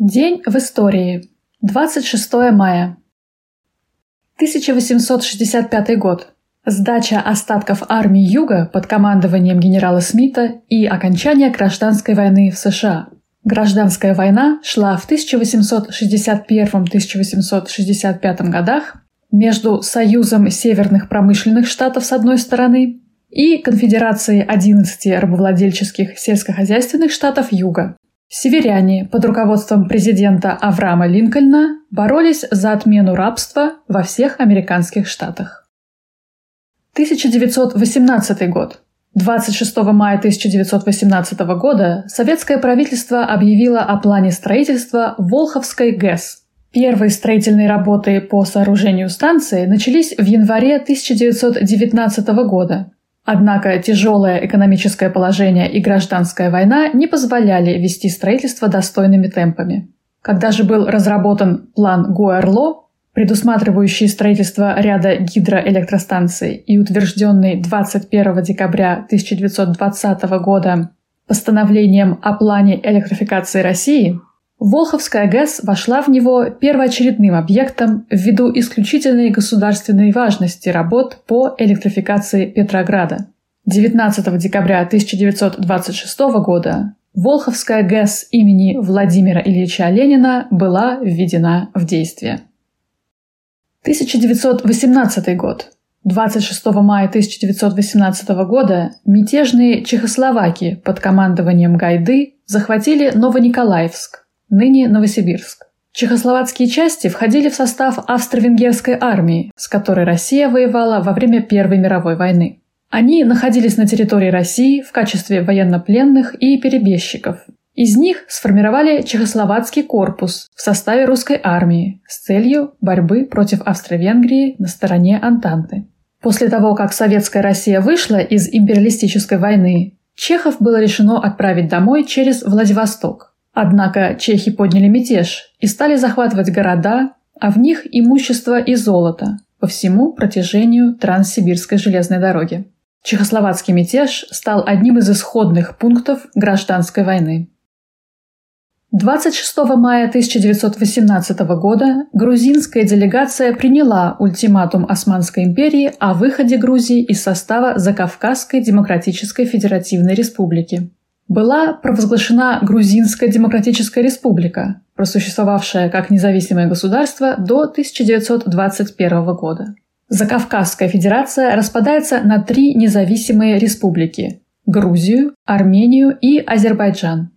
День в истории. 26 мая. 1865 год. Сдача остатков армии Юга под командованием генерала Смита и окончание гражданской войны в США. Гражданская война шла в 1861-1865 годах между Союзом северных промышленных штатов с одной стороны и Конфедерацией 11 рабовладельческих сельскохозяйственных штатов Юга Северяне под руководством президента Авраама Линкольна боролись за отмену рабства во всех американских штатах. 1918 год. 26 мая 1918 года советское правительство объявило о плане строительства Волховской ГЭС. Первые строительные работы по сооружению станции начались в январе 1919 года. Однако тяжелое экономическое положение и гражданская война не позволяли вести строительство достойными темпами. Когда же был разработан план Гуэрло, предусматривающий строительство ряда гидроэлектростанций и утвержденный 21 декабря 1920 года постановлением о плане электрификации России, Волховская ГЭС вошла в него первоочередным объектом ввиду исключительной государственной важности работ по электрификации Петрограда. 19 декабря 1926 года Волховская ГЭС имени Владимира Ильича Ленина была введена в действие. 1918 год. 26 мая 1918 года мятежные чехословаки под командованием Гайды захватили Новониколаевск, ныне Новосибирск. Чехословацкие части входили в состав австро-венгерской армии, с которой Россия воевала во время Первой мировой войны. Они находились на территории России в качестве военнопленных и перебежчиков. Из них сформировали Чехословацкий корпус в составе русской армии с целью борьбы против Австро-Венгрии на стороне Антанты. После того, как советская Россия вышла из империалистической войны, чехов было решено отправить домой через Владивосток. Однако чехи подняли мятеж и стали захватывать города, а в них имущество и золото по всему протяжению Транссибирской железной дороги. Чехословацкий мятеж стал одним из исходных пунктов гражданской войны. 26 мая 1918 года грузинская делегация приняла ультиматум Османской империи о выходе Грузии из состава Закавказской Демократической Федеративной Республики была провозглашена Грузинская Демократическая Республика, просуществовавшая как независимое государство до 1921 года. Закавказская Федерация распадается на три независимые республики – Грузию, Армению и Азербайджан.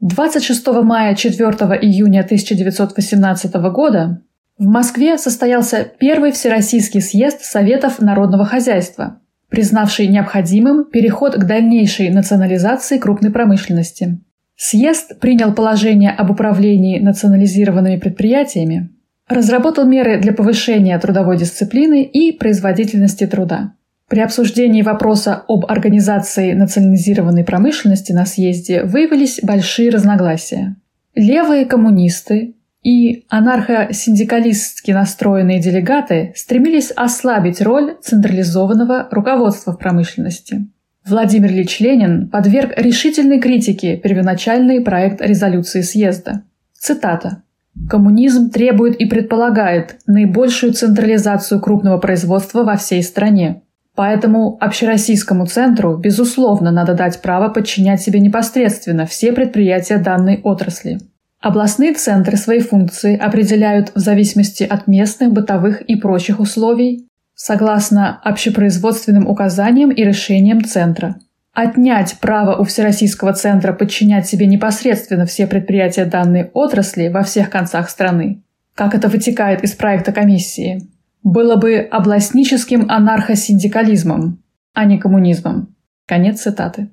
26 мая 4 июня 1918 года в Москве состоялся первый Всероссийский съезд Советов народного хозяйства, признавший необходимым переход к дальнейшей национализации крупной промышленности. Съезд принял положение об управлении национализированными предприятиями, разработал меры для повышения трудовой дисциплины и производительности труда. При обсуждении вопроса об организации национализированной промышленности на съезде выявились большие разногласия. Левые коммунисты и анархосиндикалистски настроенные делегаты стремились ослабить роль централизованного руководства в промышленности. Владимир Ильич Ленин подверг решительной критике первоначальный проект резолюции съезда. Цитата. «Коммунизм требует и предполагает наибольшую централизацию крупного производства во всей стране. Поэтому общероссийскому центру, безусловно, надо дать право подчинять себе непосредственно все предприятия данной отрасли. Областные центры свои функции определяют в зависимости от местных, бытовых и прочих условий, согласно общепроизводственным указаниям и решениям центра. Отнять право у Всероссийского центра подчинять себе непосредственно все предприятия данной отрасли во всех концах страны, как это вытекает из проекта комиссии, было бы областническим анархосиндикализмом, а не коммунизмом. Конец цитаты.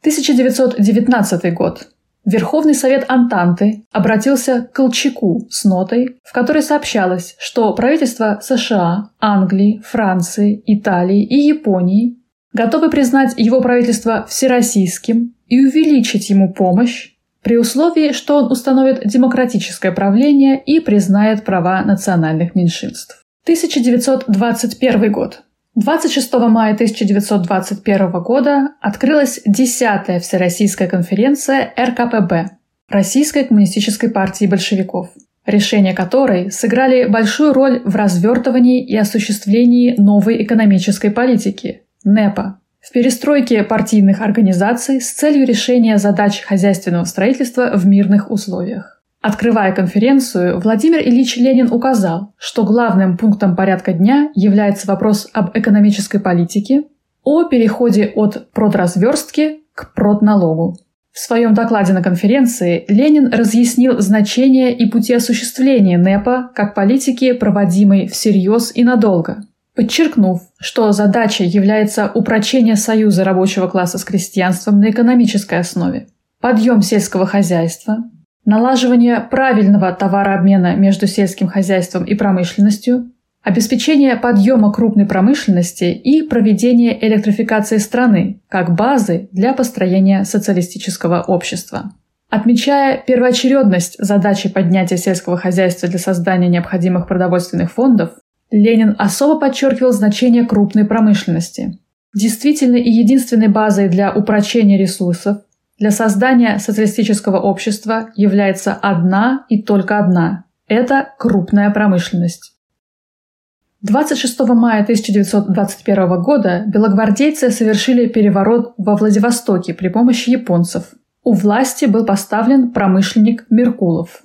1919 год. Верховный совет Антанты обратился к Колчаку с нотой, в которой сообщалось, что правительства США, Англии, Франции, Италии и Японии готовы признать его правительство всероссийским и увеличить ему помощь при условии, что он установит демократическое правление и признает права национальных меньшинств. 1921 год. 26 мая 1921 года открылась 10-я Всероссийская конференция РКПБ. Российской коммунистической партии большевиков, решения которой сыграли большую роль в развертывании и осуществлении новой экономической политики – НЭПа, в перестройке партийных организаций с целью решения задач хозяйственного строительства в мирных условиях. Открывая конференцию, Владимир Ильич Ленин указал, что главным пунктом порядка дня является вопрос об экономической политике, о переходе от продразверстки к продналогу. В своем докладе на конференции Ленин разъяснил значение и пути осуществления НЭПа как политики, проводимой всерьез и надолго, подчеркнув, что задачей является упрочение союза рабочего класса с крестьянством на экономической основе, подъем сельского хозяйства, налаживание правильного товарообмена между сельским хозяйством и промышленностью, обеспечение подъема крупной промышленности и проведение электрификации страны как базы для построения социалистического общества. Отмечая первоочередность задачи поднятия сельского хозяйства для создания необходимых продовольственных фондов, Ленин особо подчеркивал значение крупной промышленности. Действительной и единственной базой для упрочения ресурсов, для создания социалистического общества является одна и только одна – это крупная промышленность. 26 мая 1921 года белогвардейцы совершили переворот во Владивостоке при помощи японцев. У власти был поставлен промышленник Меркулов.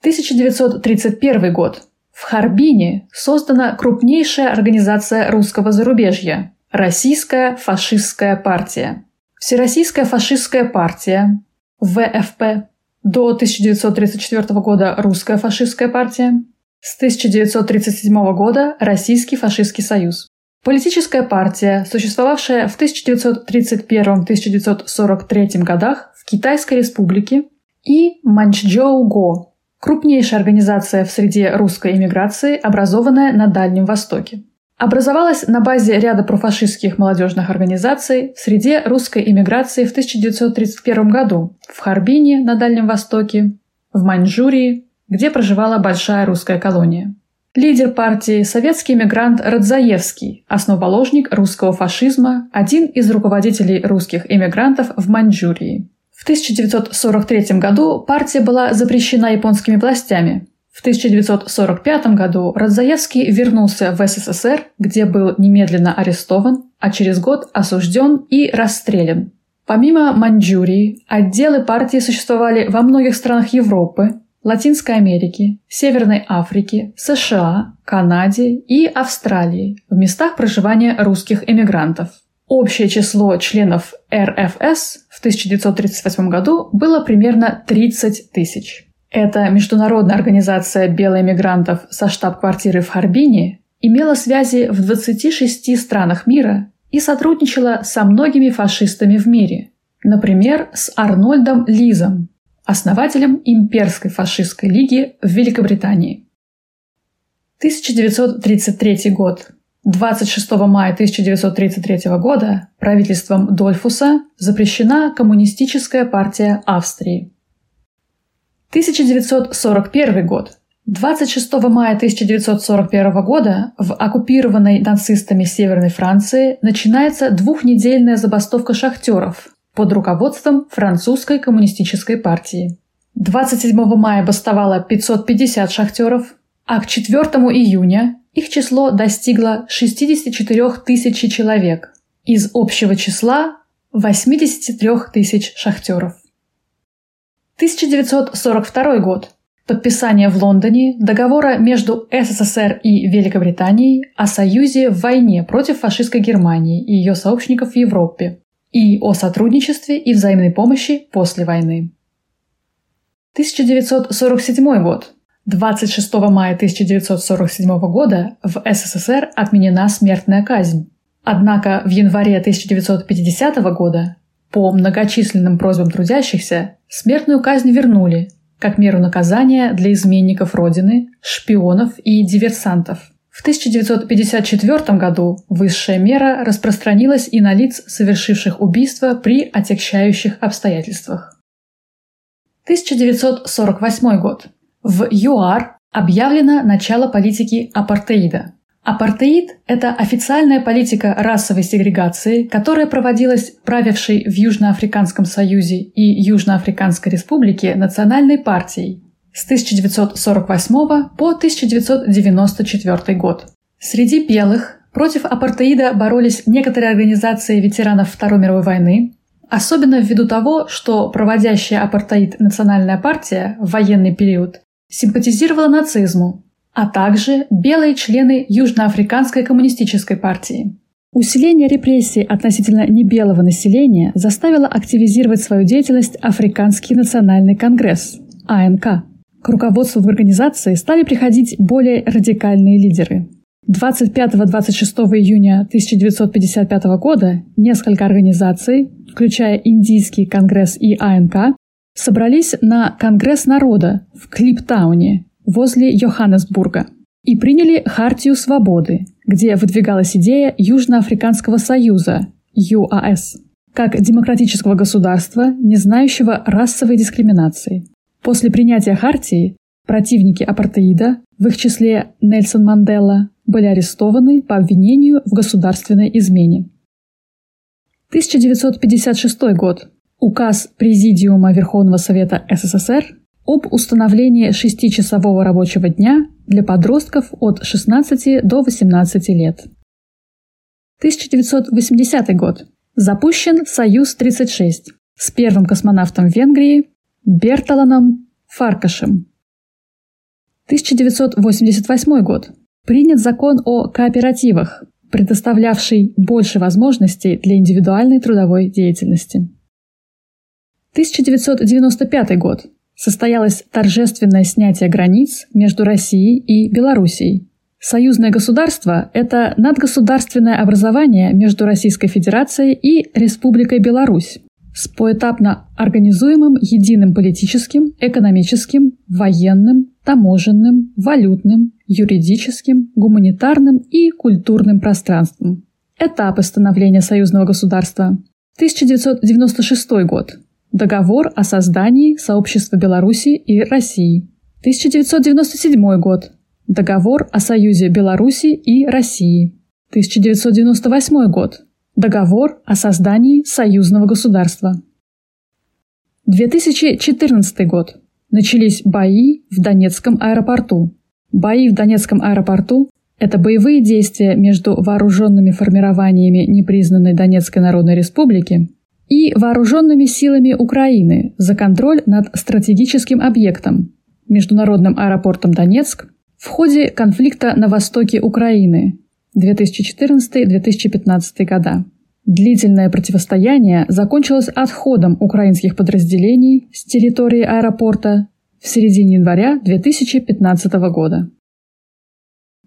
1931 год. В Харбине создана крупнейшая организация русского зарубежья – Российская фашистская партия. Всероссийская фашистская партия, ВФП, до 1934 года Русская фашистская партия, с 1937 года Российский фашистский союз. Политическая партия, существовавшая в 1931-1943 годах в Китайской республике, и Манчжоу-Го, крупнейшая организация в среде русской эмиграции, образованная на Дальнем Востоке. Образовалась на базе ряда профашистских молодежных организаций в среде русской эмиграции в 1931 году в Харбине на Дальнем Востоке, в Маньчжурии, где проживала большая русская колония. Лидер партии – советский эмигрант Радзаевский, основоположник русского фашизма, один из руководителей русских эмигрантов в Маньчжурии. В 1943 году партия была запрещена японскими властями, в 1945 году Радзаевский вернулся в СССР, где был немедленно арестован, а через год осужден и расстрелян. Помимо Маньчжурии, отделы партии существовали во многих странах Европы, Латинской Америки, Северной Африки, США, Канаде и Австралии в местах проживания русских эмигрантов. Общее число членов РФС в 1938 году было примерно 30 тысяч. Эта международная организация белоэмигрантов со штаб-квартирой в Харбине имела связи в 26 странах мира и сотрудничала со многими фашистами в мире, например, с Арнольдом Лизом, основателем имперской фашистской лиги в Великобритании. 1933 год. 26 мая 1933 года правительством Дольфуса запрещена Коммунистическая партия Австрии – 1941 год. 26 мая 1941 года в оккупированной нацистами Северной Франции начинается двухнедельная забастовка шахтеров под руководством французской коммунистической партии. 27 мая бастовало 550 шахтеров, а к 4 июня их число достигло 64 тысяч человек из общего числа 83 тысяч шахтеров. 1942 год. Подписание в Лондоне договора между СССР и Великобританией о союзе в войне против фашистской Германии и ее сообщников в Европе и о сотрудничестве и взаимной помощи после войны. 1947 год. 26 мая 1947 года в СССР отменена смертная казнь. Однако в январе 1950 года по многочисленным просьбам трудящихся смертную казнь вернули, как меру наказания для изменников Родины, шпионов и диверсантов. В 1954 году высшая мера распространилась и на лиц, совершивших убийство при отягчающих обстоятельствах. 1948 год. В ЮАР объявлено начало политики апартеида. Апартеид – это официальная политика расовой сегрегации, которая проводилась правившей в Южноафриканском Союзе и Южноафриканской Республике национальной партией с 1948 по 1994 год. Среди белых против апартеида боролись некоторые организации ветеранов Второй мировой войны, особенно ввиду того, что проводящая апартеид национальная партия в военный период симпатизировала нацизму, а также белые члены Южноафриканской коммунистической партии. Усиление репрессий относительно небелого населения заставило активизировать свою деятельность Африканский национальный конгресс – АНК. К руководству в организации стали приходить более радикальные лидеры. 25-26 июня 1955 года несколько организаций, включая Индийский конгресс и АНК, собрались на Конгресс народа в Клиптауне, возле Йоханнесбурга и приняли Хартию свободы, где выдвигалась идея Южноафриканского союза ЮАС как демократического государства, не знающего расовой дискриминации. После принятия Хартии противники апартеида, в их числе Нельсон Мандела, были арестованы по обвинению в государственной измене. 1956 год. Указ Президиума Верховного Совета СССР об установлении шестичасового рабочего дня для подростков от 16 до 18 лет. 1980 год. Запущен Союз-36 с первым космонавтом Венгрии Берталаном Фаркашем. 1988 год. Принят закон о кооперативах, предоставлявший больше возможностей для индивидуальной трудовой деятельности. 1995 год состоялось торжественное снятие границ между Россией и Белоруссией. Союзное государство – это надгосударственное образование между Российской Федерацией и Республикой Беларусь с поэтапно организуемым единым политическим, экономическим, военным, таможенным, валютным, юридическим, гуманитарным и культурным пространством. Этапы становления союзного государства. 1996 год. Договор о создании Сообщества Беларуси и России. 1997 год. Договор о Союзе Беларуси и России. 1998 год. Договор о создании союзного государства. 2014 год. Начались бои в Донецком аэропорту. Бои в Донецком аэропорту – это боевые действия между вооруженными формированиями непризнанной Донецкой Народной Республики и вооруженными силами Украины за контроль над стратегическим объектом – Международным аэропортом Донецк в ходе конфликта на востоке Украины 2014-2015 года. Длительное противостояние закончилось отходом украинских подразделений с территории аэропорта в середине января 2015 года.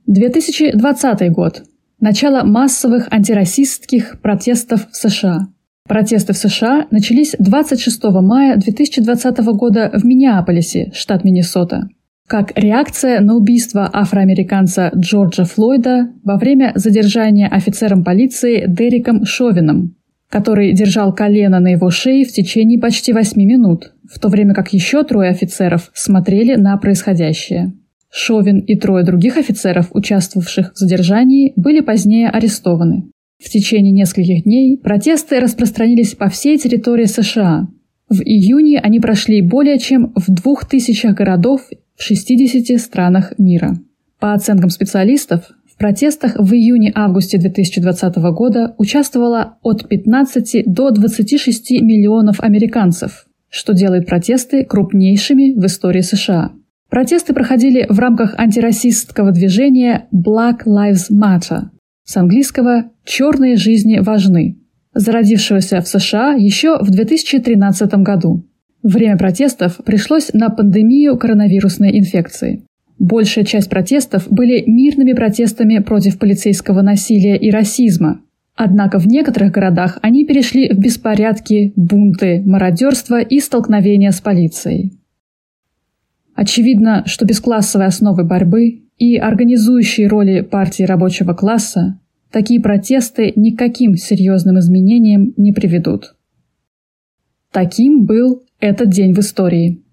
2020 год. Начало массовых антирасистских протестов в США – Протесты в США начались 26 мая 2020 года в Миннеаполисе, штат Миннесота, как реакция на убийство афроамериканца Джорджа Флойда во время задержания офицером полиции Дериком Шовином, который держал колено на его шее в течение почти 8 минут, в то время как еще трое офицеров смотрели на происходящее. Шовин и трое других офицеров, участвовавших в задержании, были позднее арестованы. В течение нескольких дней протесты распространились по всей территории США. В июне они прошли более чем в двух тысячах городов в 60 странах мира. По оценкам специалистов, в протестах в июне-августе 2020 года участвовало от 15 до 26 миллионов американцев, что делает протесты крупнейшими в истории США. Протесты проходили в рамках антирасистского движения Black Lives Matter, с английского «черные жизни важны», зародившегося в США еще в 2013 году. Время протестов пришлось на пандемию коронавирусной инфекции. Большая часть протестов были мирными протестами против полицейского насилия и расизма. Однако в некоторых городах они перешли в беспорядки, бунты, мародерство и столкновения с полицией. Очевидно, что без классовой основы борьбы и организующей роли партии рабочего класса такие протесты никаким серьезным изменениям не приведут. Таким был этот день в истории.